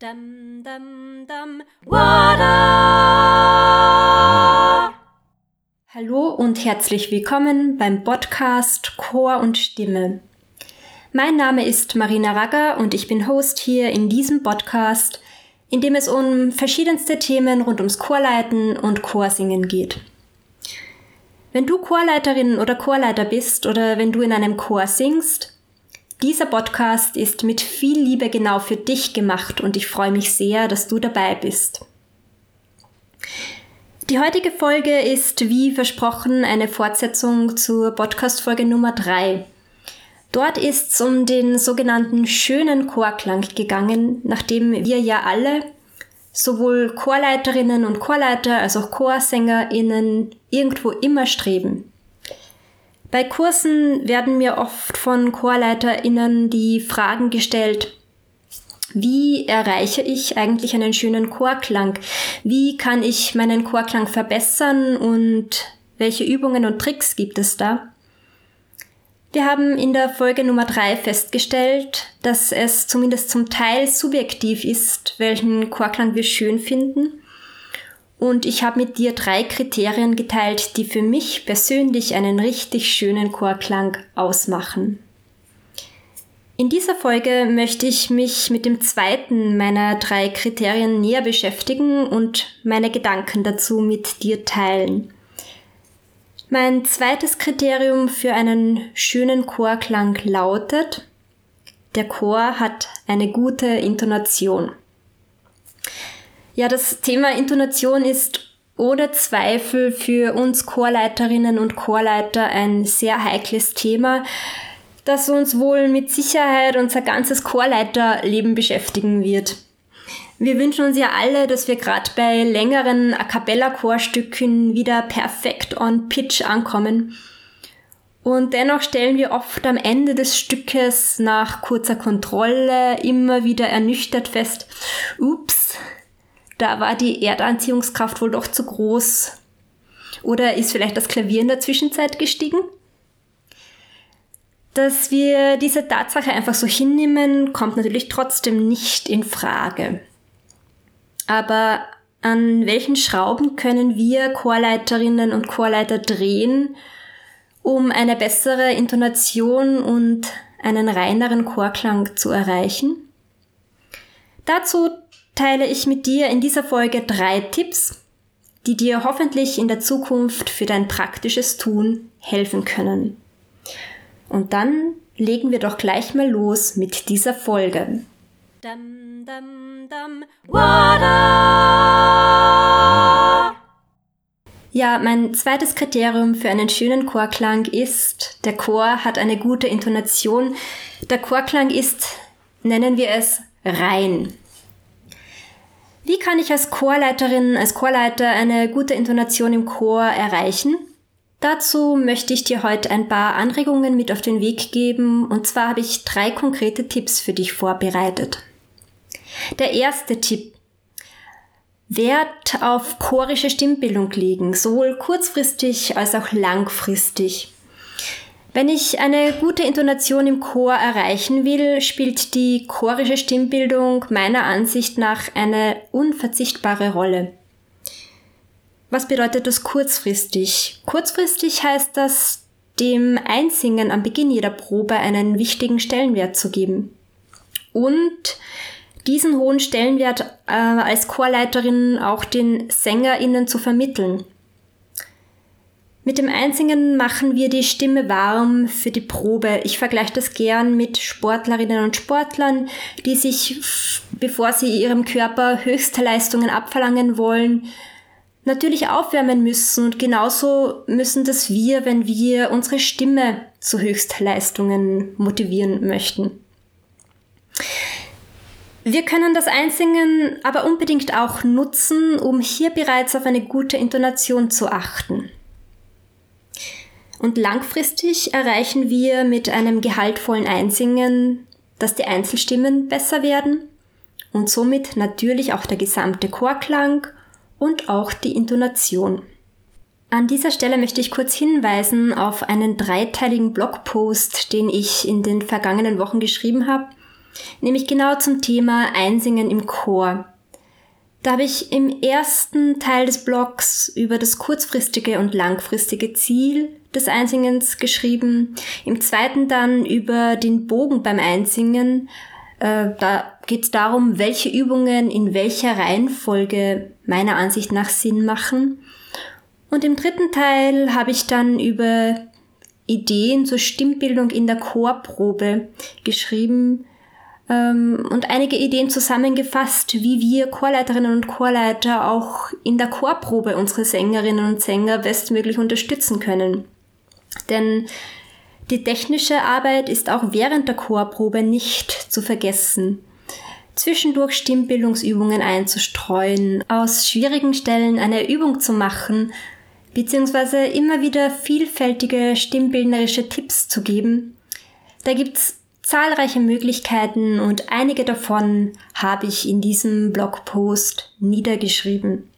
Dum, dum, dum, Wada! Hallo und herzlich willkommen beim Podcast Chor und Stimme. Mein Name ist Marina Ragger und ich bin Host hier in diesem Podcast, in dem es um verschiedenste Themen rund ums Chorleiten und Chorsingen geht. Wenn du Chorleiterin oder Chorleiter bist oder wenn du in einem Chor singst, dieser Podcast ist mit viel Liebe genau für dich gemacht und ich freue mich sehr, dass du dabei bist. Die heutige Folge ist wie versprochen eine Fortsetzung zur Podcast-Folge Nummer 3. Dort ist es um den sogenannten schönen Chorklang gegangen, nachdem wir ja alle, sowohl Chorleiterinnen und Chorleiter als auch Chorsängerinnen, irgendwo immer streben. Bei Kursen werden mir oft von ChorleiterInnen die Fragen gestellt, wie erreiche ich eigentlich einen schönen Chorklang? Wie kann ich meinen Chorklang verbessern und welche Übungen und Tricks gibt es da? Wir haben in der Folge Nummer drei festgestellt, dass es zumindest zum Teil subjektiv ist, welchen Chorklang wir schön finden und ich habe mit dir drei Kriterien geteilt, die für mich persönlich einen richtig schönen Chorklang ausmachen. In dieser Folge möchte ich mich mit dem zweiten meiner drei Kriterien näher beschäftigen und meine Gedanken dazu mit dir teilen. Mein zweites Kriterium für einen schönen Chorklang lautet, der Chor hat eine gute Intonation. Ja, das Thema Intonation ist ohne Zweifel für uns Chorleiterinnen und Chorleiter ein sehr heikles Thema, das uns wohl mit Sicherheit unser ganzes Chorleiterleben beschäftigen wird. Wir wünschen uns ja alle, dass wir gerade bei längeren A cappella Chorstücken wieder perfekt on pitch ankommen. Und dennoch stellen wir oft am Ende des Stückes nach kurzer Kontrolle immer wieder ernüchtert fest, ups, da war die Erdanziehungskraft wohl doch zu groß. Oder ist vielleicht das Klavier in der Zwischenzeit gestiegen? Dass wir diese Tatsache einfach so hinnehmen, kommt natürlich trotzdem nicht in Frage. Aber an welchen Schrauben können wir Chorleiterinnen und Chorleiter drehen, um eine bessere Intonation und einen reineren Chorklang zu erreichen? Dazu teile ich mit dir in dieser Folge drei Tipps, die dir hoffentlich in der Zukunft für dein praktisches Tun helfen können. Und dann legen wir doch gleich mal los mit dieser Folge. Dum, dum, dum, ja, mein zweites Kriterium für einen schönen Chorklang ist, der Chor hat eine gute Intonation. Der Chorklang ist, nennen wir es, rein. Wie kann ich als Chorleiterin, als Chorleiter eine gute Intonation im Chor erreichen? Dazu möchte ich dir heute ein paar Anregungen mit auf den Weg geben und zwar habe ich drei konkrete Tipps für dich vorbereitet. Der erste Tipp. Wert auf chorische Stimmbildung legen, sowohl kurzfristig als auch langfristig. Wenn ich eine gute Intonation im Chor erreichen will, spielt die chorische Stimmbildung meiner Ansicht nach eine unverzichtbare Rolle. Was bedeutet das kurzfristig? Kurzfristig heißt das, dem Einsingen am Beginn jeder Probe einen wichtigen Stellenwert zu geben. Und diesen hohen Stellenwert äh, als Chorleiterin auch den SängerInnen zu vermitteln. Mit dem Einsingen machen wir die Stimme warm für die Probe. Ich vergleiche das gern mit Sportlerinnen und Sportlern, die sich, bevor sie ihrem Körper höchste Leistungen abverlangen wollen, natürlich aufwärmen müssen. Und genauso müssen das wir, wenn wir unsere Stimme zu Höchstleistungen motivieren möchten. Wir können das Einsingen aber unbedingt auch nutzen, um hier bereits auf eine gute Intonation zu achten. Und langfristig erreichen wir mit einem gehaltvollen Einsingen, dass die Einzelstimmen besser werden und somit natürlich auch der gesamte Chorklang und auch die Intonation. An dieser Stelle möchte ich kurz hinweisen auf einen dreiteiligen Blogpost, den ich in den vergangenen Wochen geschrieben habe. nämlich genau zum Thema Einsingen im Chor. Da habe ich im ersten Teil des Blogs über das kurzfristige und langfristige Ziel des Einsingens geschrieben, im zweiten dann über den Bogen beim Einsingen. Äh, da geht es darum, welche Übungen in welcher Reihenfolge meiner Ansicht nach Sinn machen. Und im dritten Teil habe ich dann über Ideen zur Stimmbildung in der Chorprobe geschrieben, ähm, und einige Ideen zusammengefasst, wie wir Chorleiterinnen und Chorleiter auch in der Chorprobe unsere Sängerinnen und Sänger bestmöglich unterstützen können. Denn die technische Arbeit ist auch während der Chorprobe nicht zu vergessen. Zwischendurch Stimmbildungsübungen einzustreuen, aus schwierigen Stellen eine Übung zu machen, beziehungsweise immer wieder vielfältige stimmbildnerische Tipps zu geben. Da gibt's zahlreiche Möglichkeiten und einige davon habe ich in diesem Blogpost niedergeschrieben.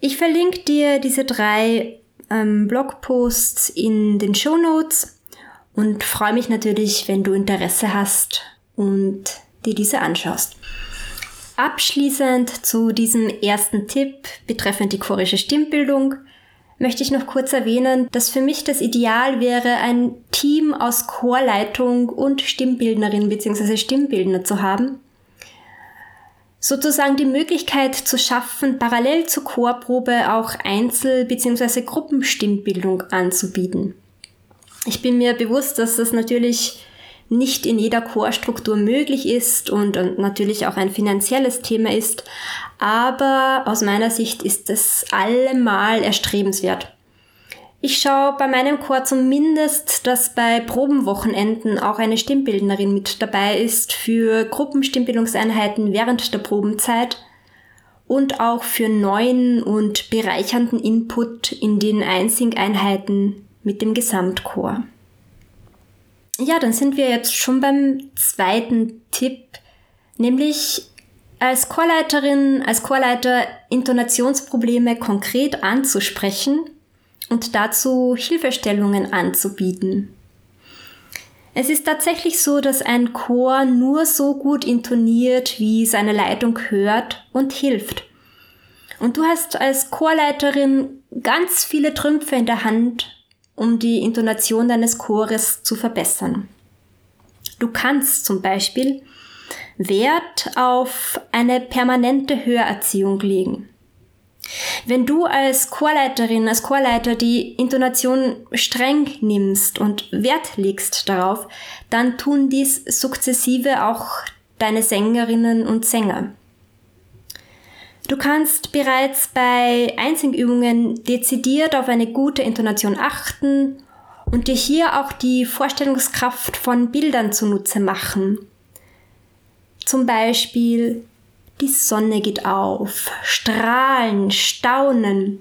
Ich verlinke dir diese drei ähm, Blogposts in den Show Notes und freue mich natürlich, wenn du Interesse hast und dir diese anschaust. Abschließend zu diesem ersten Tipp betreffend die chorische Stimmbildung möchte ich noch kurz erwähnen, dass für mich das Ideal wäre, ein Team aus Chorleitung und Stimmbildnerin bzw. Stimmbildner zu haben. Sozusagen die Möglichkeit zu schaffen, parallel zur Chorprobe auch Einzel- bzw. Gruppenstimmbildung anzubieten. Ich bin mir bewusst, dass das natürlich nicht in jeder Chorstruktur möglich ist und, und natürlich auch ein finanzielles Thema ist, aber aus meiner Sicht ist es allemal erstrebenswert. Ich schaue bei meinem Chor zumindest, dass bei Probenwochenenden auch eine Stimmbildnerin mit dabei ist für Gruppenstimmbildungseinheiten während der Probenzeit und auch für neuen und bereichernden Input in den Einsing-Einheiten mit dem Gesamtchor. Ja, dann sind wir jetzt schon beim zweiten Tipp, nämlich als Chorleiterin, als Chorleiter Intonationsprobleme konkret anzusprechen und dazu Hilfestellungen anzubieten. Es ist tatsächlich so, dass ein Chor nur so gut intoniert, wie seine Leitung hört und hilft. Und du hast als Chorleiterin ganz viele Trümpfe in der Hand, um die Intonation deines Chores zu verbessern. Du kannst zum Beispiel Wert auf eine permanente Hörerziehung legen. Wenn du als Chorleiterin, als Chorleiter die Intonation streng nimmst und Wert legst darauf, dann tun dies sukzessive auch deine Sängerinnen und Sänger. Du kannst bereits bei Einsingübungen dezidiert auf eine gute Intonation achten und dir hier auch die Vorstellungskraft von Bildern zunutze machen. Zum Beispiel die Sonne geht auf, strahlen, staunen.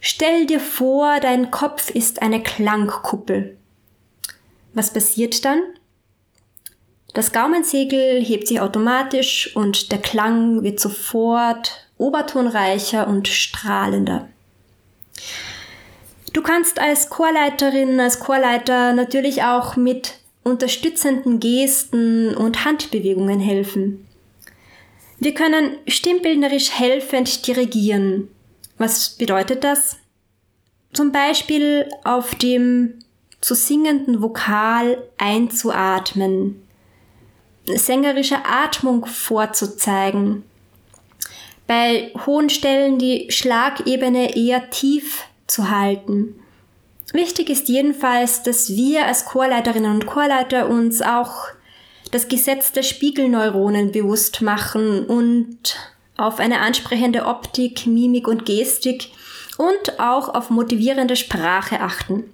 Stell dir vor, dein Kopf ist eine Klangkuppel. Was passiert dann? Das Gaumensegel hebt sich automatisch und der Klang wird sofort obertonreicher und strahlender. Du kannst als Chorleiterin, als Chorleiter natürlich auch mit unterstützenden Gesten und Handbewegungen helfen. Wir können stimmbildnerisch helfend dirigieren. Was bedeutet das? Zum Beispiel auf dem zu singenden Vokal einzuatmen, sängerische Atmung vorzuzeigen, bei hohen Stellen die Schlagebene eher tief zu halten. Wichtig ist jedenfalls, dass wir als Chorleiterinnen und Chorleiter uns auch das Gesetz der Spiegelneuronen bewusst machen und auf eine ansprechende Optik, Mimik und Gestik und auch auf motivierende Sprache achten.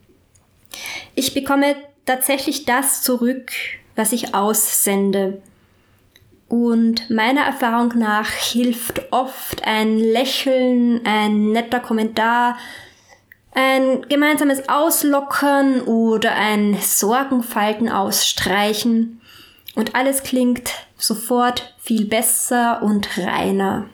Ich bekomme tatsächlich das zurück, was ich aussende. Und meiner Erfahrung nach hilft oft ein Lächeln, ein netter Kommentar, ein gemeinsames Auslockern oder ein Sorgenfalten ausstreichen. Und alles klingt sofort viel besser und reiner.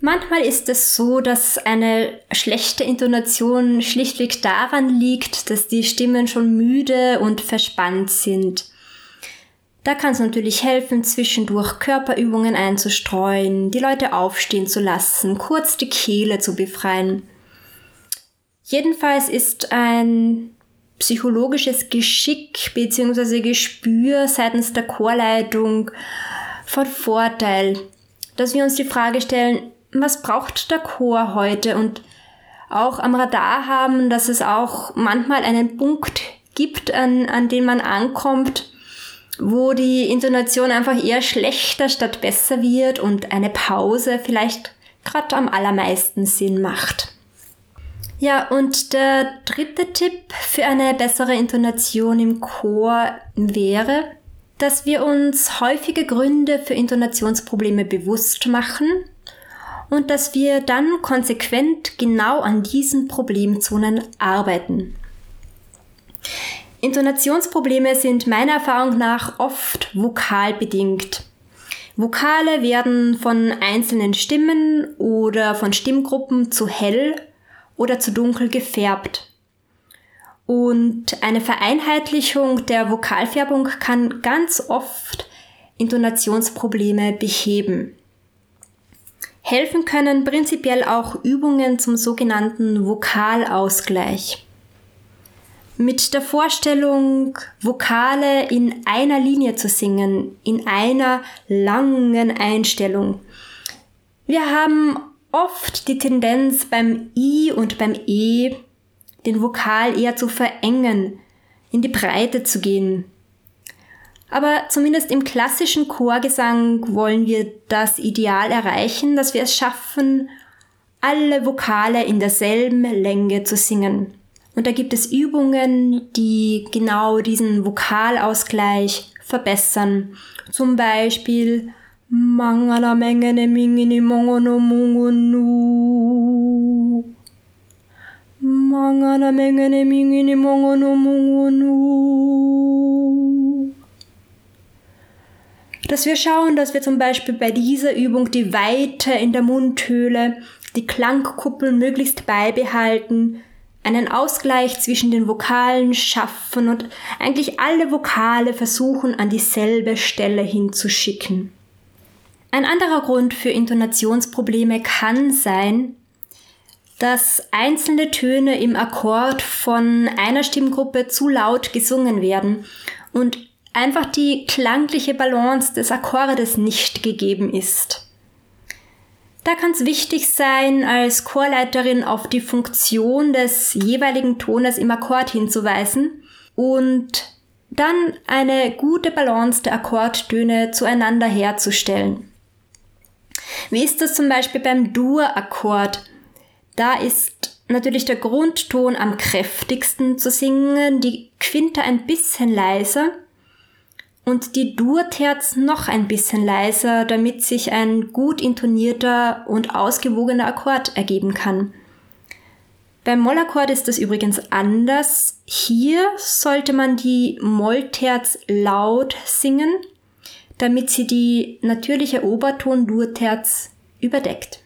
Manchmal ist es so, dass eine schlechte Intonation schlichtweg daran liegt, dass die Stimmen schon müde und verspannt sind. Da kann es natürlich helfen, zwischendurch Körperübungen einzustreuen, die Leute aufstehen zu lassen, kurz die Kehle zu befreien. Jedenfalls ist ein psychologisches Geschick bzw. Gespür seitens der Chorleitung von Vorteil, dass wir uns die Frage stellen, was braucht der Chor heute und auch am Radar haben, dass es auch manchmal einen Punkt gibt, an, an den man ankommt, wo die Intonation einfach eher schlechter statt besser wird und eine Pause vielleicht gerade am allermeisten Sinn macht. Ja, und der dritte Tipp für eine bessere Intonation im Chor wäre, dass wir uns häufige Gründe für Intonationsprobleme bewusst machen und dass wir dann konsequent genau an diesen Problemzonen arbeiten. Intonationsprobleme sind meiner Erfahrung nach oft vokalbedingt. Vokale werden von einzelnen Stimmen oder von Stimmgruppen zu hell oder zu dunkel gefärbt. Und eine Vereinheitlichung der Vokalfärbung kann ganz oft Intonationsprobleme beheben. Helfen können prinzipiell auch Übungen zum sogenannten Vokalausgleich. Mit der Vorstellung, Vokale in einer Linie zu singen, in einer langen Einstellung. Wir haben oft die Tendenz beim I und beim E den Vokal eher zu verengen, in die Breite zu gehen. Aber zumindest im klassischen Chorgesang wollen wir das Ideal erreichen, dass wir es schaffen, alle Vokale in derselben Länge zu singen. Und da gibt es Übungen, die genau diesen Vokalausgleich verbessern. Zum Beispiel Mangana mengene mingini mongono mungunu. Mangana mengene mingini mongono mungunu. Dass wir schauen, dass wir zum Beispiel bei dieser Übung die Weite in der Mundhöhle, die Klangkuppel möglichst beibehalten, einen Ausgleich zwischen den Vokalen schaffen und eigentlich alle Vokale versuchen an dieselbe Stelle hinzuschicken. Ein anderer Grund für Intonationsprobleme kann sein, dass einzelne Töne im Akkord von einer Stimmgruppe zu laut gesungen werden und einfach die klangliche Balance des Akkordes nicht gegeben ist. Da kann es wichtig sein, als Chorleiterin auf die Funktion des jeweiligen Tones im Akkord hinzuweisen und dann eine gute Balance der Akkordtöne zueinander herzustellen. Wie ist das zum Beispiel beim Dur-Akkord? Da ist natürlich der Grundton am kräftigsten zu singen, die Quinte ein bisschen leiser und die Dur-Terz noch ein bisschen leiser, damit sich ein gut intonierter und ausgewogener Akkord ergeben kann. Beim Mollakkord ist das übrigens anders. Hier sollte man die Mollterz laut singen damit sie die natürliche Oberton-Dur-Terz überdeckt.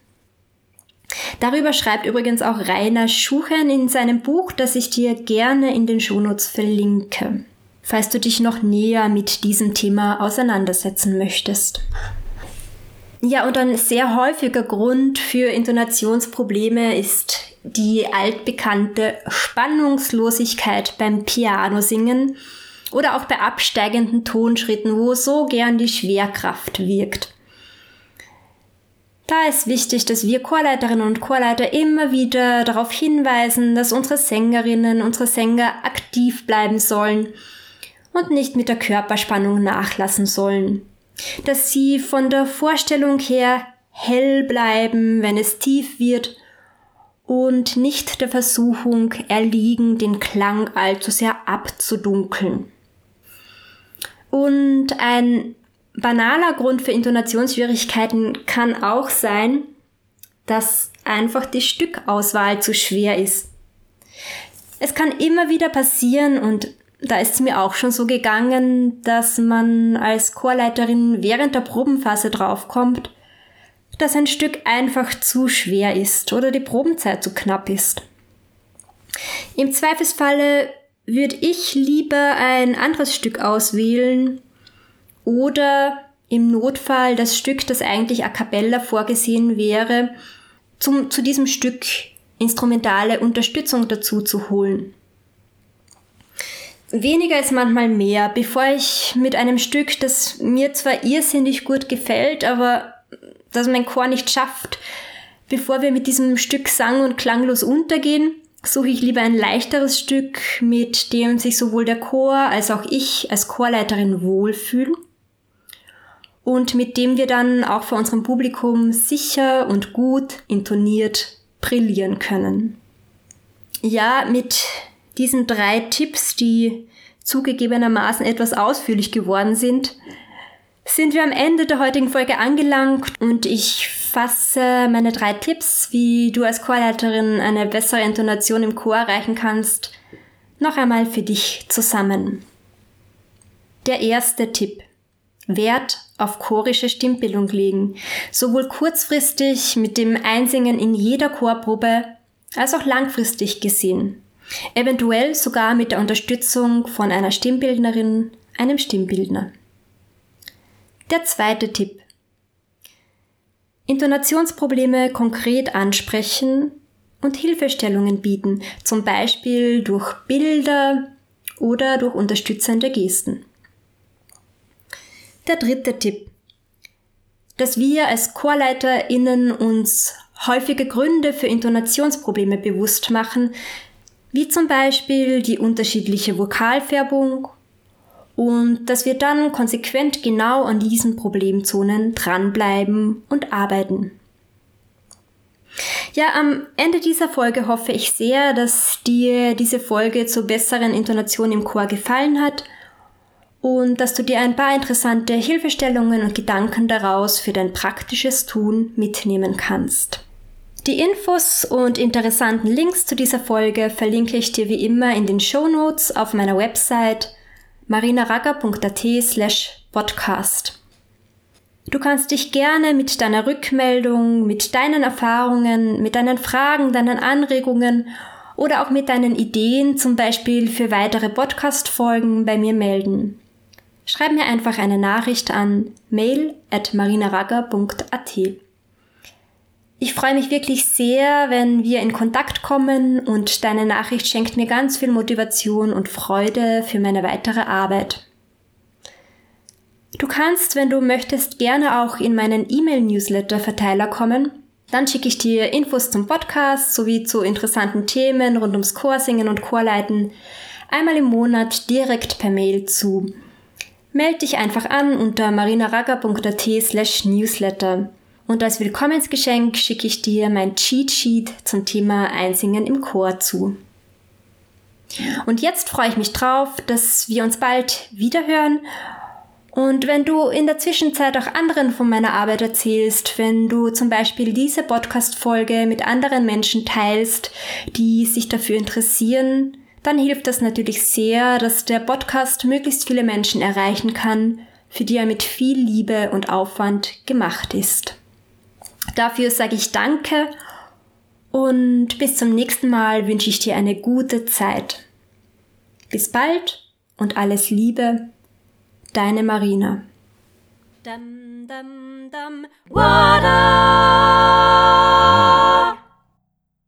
Darüber schreibt übrigens auch Rainer Schuchen in seinem Buch, das ich dir gerne in den Shownotes verlinke, falls du dich noch näher mit diesem Thema auseinandersetzen möchtest. Ja, und ein sehr häufiger Grund für Intonationsprobleme ist die altbekannte Spannungslosigkeit beim Pianosingen oder auch bei absteigenden Tonschritten, wo so gern die Schwerkraft wirkt. Da ist wichtig, dass wir Chorleiterinnen und Chorleiter immer wieder darauf hinweisen, dass unsere Sängerinnen, unsere Sänger aktiv bleiben sollen und nicht mit der Körperspannung nachlassen sollen. Dass sie von der Vorstellung her hell bleiben, wenn es tief wird und nicht der Versuchung erliegen, den Klang allzu sehr abzudunkeln. Und ein banaler Grund für Intonationsschwierigkeiten kann auch sein, dass einfach die Stückauswahl zu schwer ist. Es kann immer wieder passieren und da ist es mir auch schon so gegangen, dass man als Chorleiterin während der Probenphase draufkommt, dass ein Stück einfach zu schwer ist oder die Probenzeit zu knapp ist. Im Zweifelsfalle würde ich lieber ein anderes Stück auswählen oder im Notfall das Stück, das eigentlich a cappella vorgesehen wäre, zum, zu diesem Stück instrumentale Unterstützung dazu zu holen. Weniger ist manchmal mehr, bevor ich mit einem Stück, das mir zwar irrsinnig gut gefällt, aber das mein Chor nicht schafft, bevor wir mit diesem Stück sang- und klanglos untergehen, suche ich lieber ein leichteres Stück, mit dem sich sowohl der Chor als auch ich als Chorleiterin wohlfühlen und mit dem wir dann auch vor unserem Publikum sicher und gut intoniert brillieren können. Ja, mit diesen drei Tipps, die zugegebenermaßen etwas ausführlich geworden sind, sind wir am Ende der heutigen Folge angelangt und ich fasse meine drei Tipps, wie du als Chorleiterin eine bessere Intonation im Chor erreichen kannst, noch einmal für dich zusammen. Der erste Tipp. Wert auf chorische Stimmbildung legen, sowohl kurzfristig mit dem Einsingen in jeder Chorprobe als auch langfristig gesehen. Eventuell sogar mit der Unterstützung von einer Stimmbildnerin, einem Stimmbildner. Der zweite Tipp. Intonationsprobleme konkret ansprechen und Hilfestellungen bieten, zum Beispiel durch Bilder oder durch unterstützende Gesten. Der dritte Tipp. Dass wir als ChorleiterInnen uns häufige Gründe für Intonationsprobleme bewusst machen, wie zum Beispiel die unterschiedliche Vokalfärbung und dass wir dann konsequent genau an diesen Problemzonen dranbleiben und arbeiten. Ja, am Ende dieser Folge hoffe ich sehr, dass dir diese Folge zur besseren Intonation im Chor gefallen hat und dass du dir ein paar interessante Hilfestellungen und Gedanken daraus für dein praktisches Tun mitnehmen kannst. Die Infos und interessanten Links zu dieser Folge verlinke ich dir wie immer in den Show Notes auf meiner Website marinaraga.at slash podcast. Du kannst dich gerne mit deiner Rückmeldung, mit deinen Erfahrungen, mit deinen Fragen, deinen Anregungen oder auch mit deinen Ideen zum Beispiel für weitere Podcast-Folgen bei mir melden. Schreib mir einfach eine Nachricht an mail at marinaraga.at. Ich freue mich wirklich sehr, wenn wir in Kontakt kommen und deine Nachricht schenkt mir ganz viel Motivation und Freude für meine weitere Arbeit. Du kannst, wenn du möchtest, gerne auch in meinen E-Mail-Newsletter-Verteiler kommen. Dann schicke ich dir Infos zum Podcast sowie zu interessanten Themen rund ums Chorsingen und Chorleiten einmal im Monat direkt per Mail zu. Meld dich einfach an unter marinaraga.at slash newsletter. Und als Willkommensgeschenk schicke ich dir mein Cheat Sheet zum Thema Einsingen im Chor zu. Und jetzt freue ich mich drauf, dass wir uns bald wiederhören. Und wenn du in der Zwischenzeit auch anderen von meiner Arbeit erzählst, wenn du zum Beispiel diese Podcast-Folge mit anderen Menschen teilst, die sich dafür interessieren, dann hilft das natürlich sehr, dass der Podcast möglichst viele Menschen erreichen kann, für die er mit viel Liebe und Aufwand gemacht ist. Dafür sage ich Danke und bis zum nächsten Mal wünsche ich dir eine gute Zeit. Bis bald und alles Liebe, deine Marina. Dum, dum, dum.